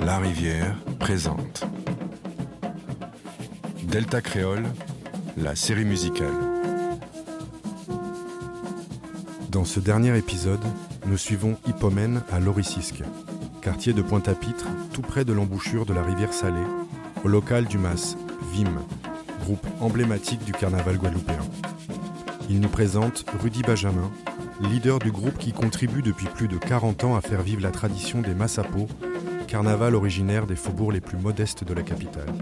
La Rivière présente Delta Créole, la série musicale. Dans ce dernier épisode, nous suivons Hippomène à Lorissisque, quartier de Pointe-à-Pitre, tout près de l'embouchure de la rivière Salée, local du MAS, VIM, groupe emblématique du carnaval guadeloupéen. Il nous présente Rudy Benjamin, leader du groupe qui contribue depuis plus de 40 ans à faire vivre la tradition des Massapos, carnaval originaire des faubourgs les plus modestes de la capitale.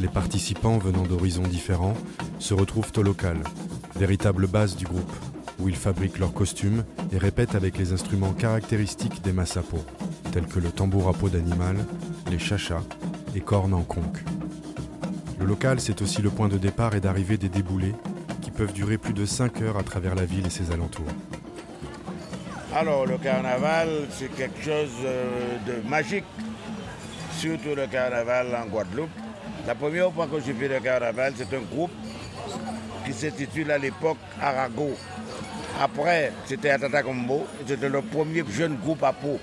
Les participants venant d'horizons différents se retrouvent au local, véritable base du groupe, où ils fabriquent leurs costumes et répètent avec les instruments caractéristiques des Massapos, tels que le tambour à peau d'animal, les chachas et cornes en conque. Le local, c'est aussi le point de départ et d'arrivée des déboulés qui peuvent durer plus de 5 heures à travers la ville et ses alentours. Alors, le carnaval, c'est quelque chose euh, de magique, surtout le carnaval en Guadeloupe. La première fois que j'ai fait le carnaval, c'est un groupe qui s'intitule à l'époque Arago. Après, c'était Atata Combo, c'était le premier jeune groupe à peau.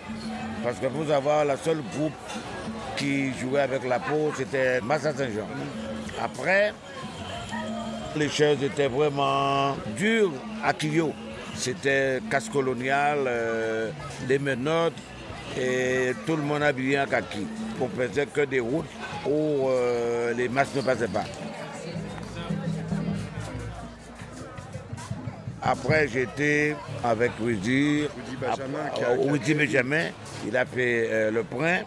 Parce que vous avoir la seule groupe qui jouait avec la peau, c'était Massa Saint-Jean. Après, les choses étaient vraiment dures à Kyo. C'était casse colonial, euh, des menottes et tout le monde habillé en kaki. On faisait que des routes où euh, les masses ne passaient pas. Après, j'étais avec Rudy, Rudy Benjamin, il a fait euh, le point.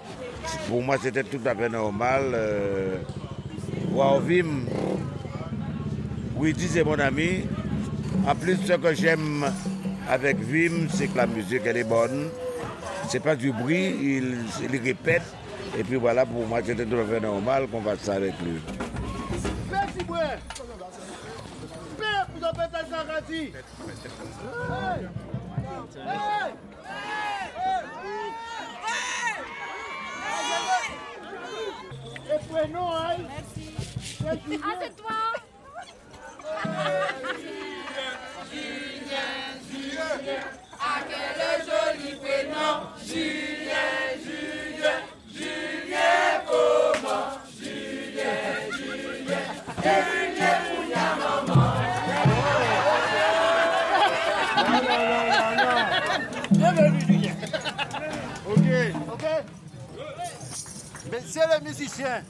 Pour moi, c'était tout à fait normal. Euh, voir Vim, Rudy, c'est mon ami. En plus, ce que j'aime avec Vim, c'est que la musique, elle est bonne. C'est pas du bruit, il, répète. Et puis voilà, pour moi, c'était tout à fait normal qu'on fasse ça avec lui. Et prénom, hein? Merci. Ah, c'est toi Julien, Julien, ah quel joli prénom Julien, Julien, Julien comment Julien, Julien, Julien ta maman Bienvenue, Julien. Ok. Ok. Mais c'est les musiciens.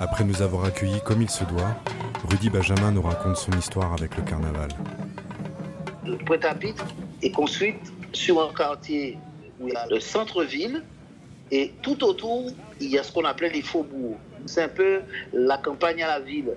Après nous avoir accueillis comme il se doit, Rudy Benjamin nous raconte son histoire avec le carnaval. Pointe-à-Pitre est construite sur un quartier où il y a le centre-ville et tout autour, il y a ce qu'on appelait les faubourgs. C'est un peu la campagne à la ville.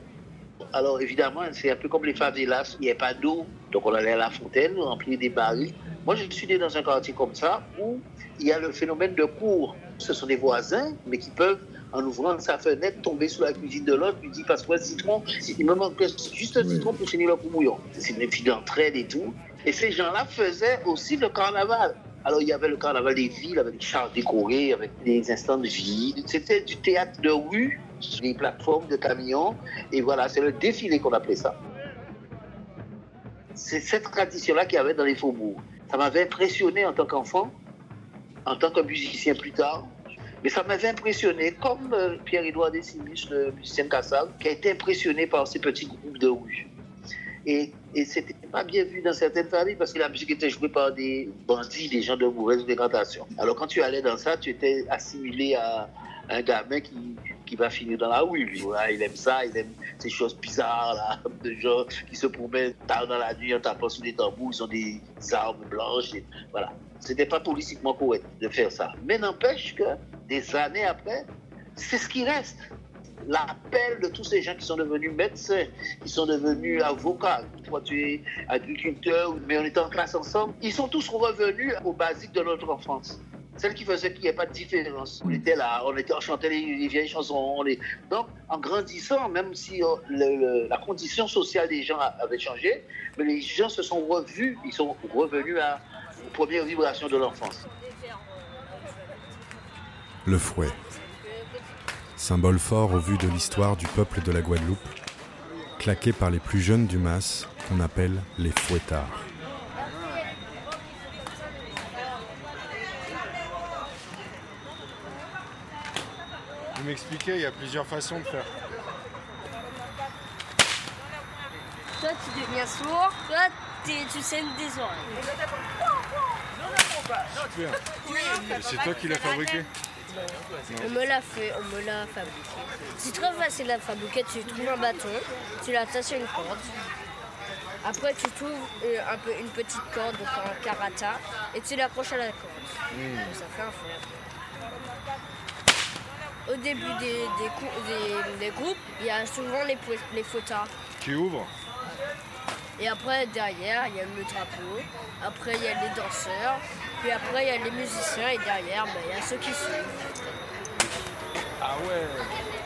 Alors évidemment, c'est un peu comme les favelas, il n'y a pas d'eau, donc on allait à la fontaine, remplir des barils. Moi, je suis né dans un quartier comme ça où il y a le phénomène de cours. Ce sont des voisins, mais qui peuvent, en ouvrant sa fenêtre, tomber sous la cuisine de l'autre, lui dire parce que citron, il me manque juste un citron pour finir le coup bouillon. C'est une fille d'entraide et tout. Et ces gens-là faisaient aussi le carnaval. Alors il y avait le carnaval des villes avec des chars décorés, avec des instants de vie. C'était du théâtre de rue, des plateformes de camions. Et voilà, c'est le défilé qu'on appelait ça. C'est cette tradition-là qu'il y avait dans les faubourgs. Ça m'avait impressionné en tant qu'enfant, en tant que musicien plus tard. Mais ça m'avait impressionné, comme euh, Pierre-Édouard Desimus, le musicien de Cassav, qui a été impressionné par ces petits groupes de rue. Et, et c'était pas bien vu dans certaines familles parce que la musique était jouée par des bandits, des gens de mauvaise fréquentation. Alors quand tu allais dans ça, tu étais assimilé à un gamin qui, qui va finir dans la rue. Il aime ça, il aime ces choses bizarres, là, de gens qui se promènent tard dans la nuit en tapant sur des tambours, ils ont des armes blanches. Et, voilà. Pas politiquement correct de faire ça. Mais n'empêche que des années après, c'est ce qui reste l'appel de tous ces gens qui sont devenus médecins, qui sont devenus avocats. Toi, tu es agriculteur, mais on est en classe ensemble. Ils sont tous revenus aux basiques de notre enfance. celle qui faisait qu'il n'y ait pas de différence. On était là, on, était, on chantait les, vieilles chansons. Donc, en grandissant, même si euh, la condition sociale des gens avait changé, mais les gens se sont revus, ils sont revenus à, aux premières vibrations de l'enfance. Le fouet. Symbole fort au vu de l'histoire du peuple de la Guadeloupe, claqué par les plus jeunes du MAS, qu'on appelle les fouettards. Vous m'expliquez, il y a plusieurs façons de faire. Toi, tu deviens sourd, toi, tu saignes des oreilles. C'est toi qui l'as fabriqué On me l'a fait, on me l'a fabriqué. C'est très facile à fabriquer. Tu trouves un bâton, tu l'attaches à une corde. Après, tu trouves euh, un peu une petite corde, donc un karata, et tu l'accroches à la corde. Hmm. Ça fait un fer. Au début des, des, groupes, il y a souvent les, les fautards. Qui ouvrent Et après, derrière, il y a le drapeau. Après, il y a les danseurs. Puis après, il y a les musiciens. Et derrière, ben, il y a ceux qui suivent. Ah ouais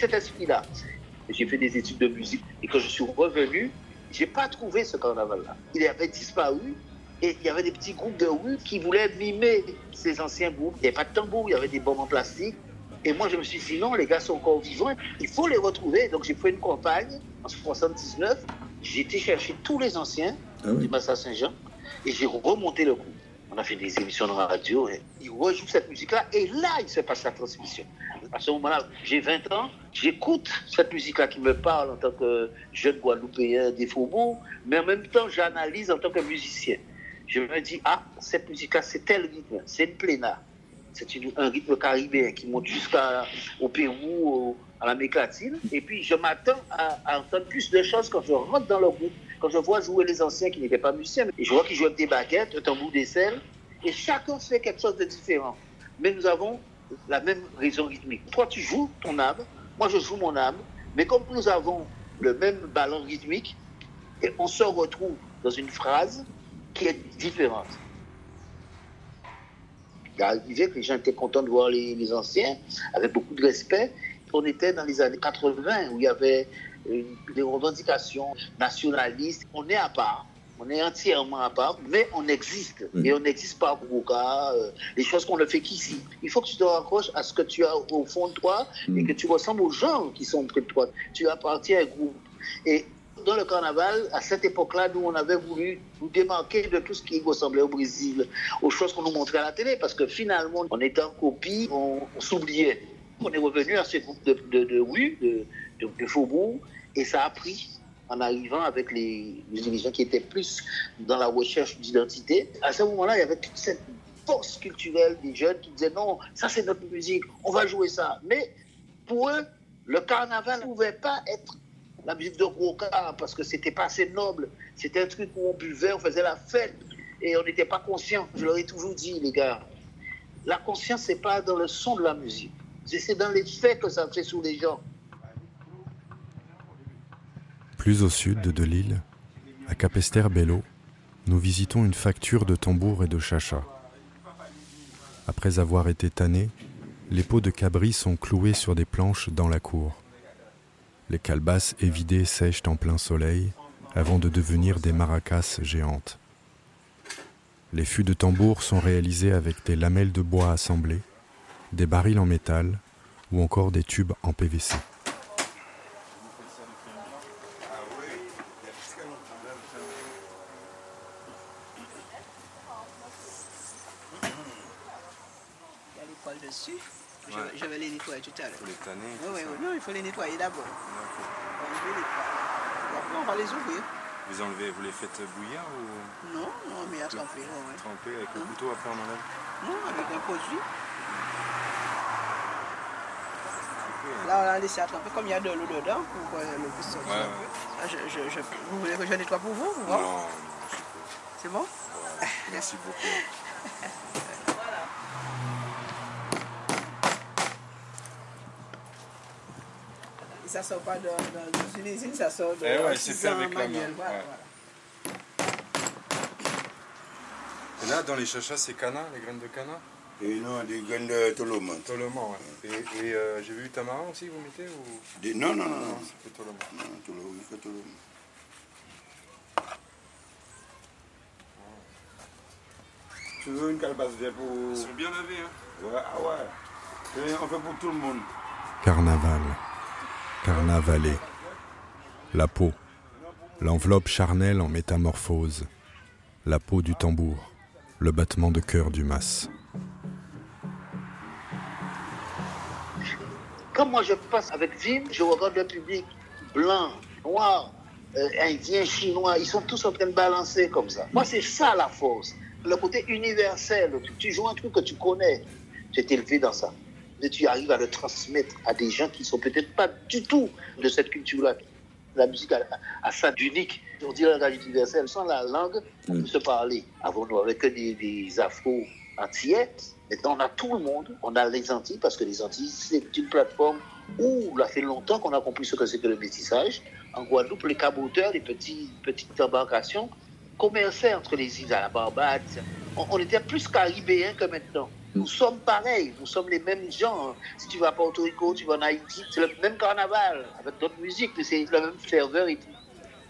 cet esprit-là. J'ai fait des études de musique et quand je suis revenu, j'ai pas trouvé ce carnaval-là. Il avait disparu et il y avait des petits groupes de rue qui voulaient mimer ces anciens groupes. Il n'y avait pas de tambour, il y avait des bombes en plastique. Et moi, je me suis dit, non, les gars sont encore vivants, il faut les retrouver. Donc, j'ai fait une campagne en 79. J'ai été chercher tous les anciens ah du Massa Saint-Jean et j'ai remonté le groupe on a fait des émissions de radio, et il rejoue cette musique-là, et là, il se passe la transmission. À ce moment-là, j'ai 20 ans, j'écoute cette musique-là qui me parle en tant que jeune Guadeloupéen des faubourgs, mais en même temps, j'analyse en tant que musicien. Je me dis, ah, cette musique-là, c'est tel rythme, c'est une pléna, c'est un rythme caribéen qui monte jusqu'au Pérou, à l'Amérique latine, et puis je m'attends à, entendre plus de choses quand je rentre dans le groupe quand je vois jouer les anciens qui n'étaient pas musiciens, et je vois qu'ils jouent avec des baguettes, un tambour des selles, et chacun fait quelque chose de différent. Mais nous avons la même raison rythmique. Toi, tu joues ton âme, moi, je joue mon âme, mais comme nous avons le même ballon rythmique, et on se retrouve dans une phrase qui est différente. Il arrivé que les gens étaient contents de voir les, les anciens, avec beaucoup de respect. On était dans les années 80, où il y avait des revendications nationalistes. On est à part. On est entièrement à part, mais on existe. Et on n'existe pas pour cas, euh, les choses qu'on ne fait qu'ici. Il faut que tu te raccroches à ce que tu as au fond de toi et que tu ressembles aux gens qui sont près de toi. Tu appartiens à un groupe. Et dans le carnaval, à cette époque-là, nous, on avait voulu nous démarquer de tout ce qui ressemblait au Brésil, aux choses qu'on nous montrait à la télé, parce que finalement, on était en copie, on, s'oubliait. On est revenu à ce groupe de, de, de rue, de, de, faubourg, et ça a pris en arrivant avec les, les qui étaient plus dans la recherche d'identité. À ce moment-là, il y avait toute cette force culturelle des jeunes qui disaient non, ça c'est notre musique, on va jouer ça. Mais pour eux, le carnaval ne pouvait pas être la musique de Roca parce que c'était pas assez noble. C'était un truc où on buvait, on faisait la fête et on n'était pas conscient. Je leur ai toujours dit, les gars, la conscience, c'est pas dans le son de la musique. C'est dans les faits que ça fait sous les gens. Plus au sud de l'île, à Capester-Bello, nous visitons une facture de tambour et de chacha. Après avoir été tannés, les pots de cabri sont cloués sur des planches dans la cour. Les calebasses évidées sèchent en plein soleil avant de devenir des maracas géantes. Les fûts de tambour sont réalisés avec des lamelles de bois assemblées, des barils en métal ou encore des tubes en PVC. Il y a les poils dessus. Je, Ouais. je vais les nettoyer tout à l'heure. Faut les tanner. Oui, oui. Non, il faut les nettoyer d'abord. Après, on va les ouvrir. Vous enlevez, vous les faites bouillir ou? Non, non, mais à tremper. ouais, tremper avec le Hein? couteau après on enlève? Non, avec un produit. Hein. Là, on a laissé à tremper. Comme il y a de l'eau dedans, pour puisse sortir Ouais, un peu. Je, je, je- vous voulez que je nettoie pour vous vous Non, C'est bon? Merci beaucoup. ça sort pas dans, dans, dans une usine, ça sort de Eh ouais, un c'est fait avec la main, ouais. voilà. Et là, dans les chachas, c'est canard, les graines de canard Et non, des graines de toloman. Toloman, ouais. Et, et euh, j'ai vu tamarin aussi, vous mettez ou? Des- Non, non, non, Non, non. c'est fait toloman. Non, tolo- il fait toloman. Tu veux une calebasse verte pour... Ils sont bien lavés, hein Ouais, ah ouais. Et on fait pour tout le monde. Carnaval. La peau. L'enveloppe charnelle en métamorphose. La peau du tambour. Le battement de cœur du mas. Quand moi je passe avec Vim, je regarde le public blanc, noir, euh, indien, chinois, ils sont tous en train de balancer comme ça. Moi, c'est ça la force. Le côté universel. Tu, joues un truc que tu connais. Es élevé dans ça. Tu arrives à le transmettre à des gens qui sont peut-être pas du tout de cette culture-là. La musique a, a ça d'unique. On dit le langage universel. Sans la langue, on peut se parler. Avons-nous avec que des, des afro antillais Maintenant, on a tout le monde. On a les Antilles, parce que les Antilles, c'est une plateforme où il a fait longtemps qu'on a compris ce que c'est que le métissage. En Guadeloupe, les caboteurs, les petits, petites embarcations, commerçaient entre les îles à la Barbade. On, on était plus caribéens que maintenant. Nous sommes pareils, nous sommes les mêmes gens. Si tu vas à Porto Rico, tu vas en Haïti, c'est le même carnaval, avec d'autres musiques, mais c'est la même ferveur et tout.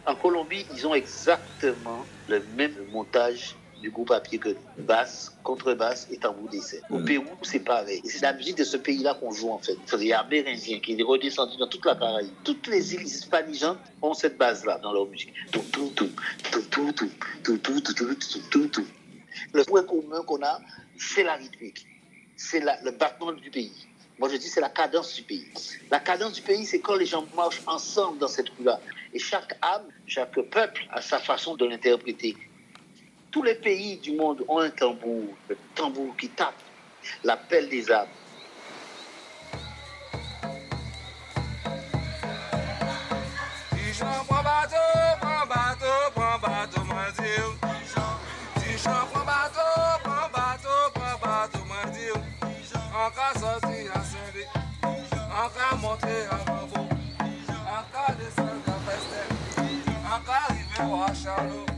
En Colombie, ils ont exactement le même montage du groupe à pied que. Basse, contrebasse et tambour d'essai. Au Pérou, c'est pareil. Et c'est la musique de ce pays-là qu'on joue en fait. C'est les Amérindiens qui est redescendu dans toute la Caraïbe. Toutes les îles hispanisantes ont cette base-là dans leur musique. Tout, tout, tout, tout, tout, tout, tout, tout, tout, tout, tout, tout, tout. Le point commun qu'on a, c'est la rythmique. C'est le battement du pays. Moi, je dis c'est la cadence du pays. La cadence du pays, c'est quand les gens marchent ensemble dans cette rue-là. Et chaque âme, chaque peuple a sa façon de l'interpréter. Tous les pays du monde ont un tambour, le tambour qui tape, l'appel des âmes. Acari meu achado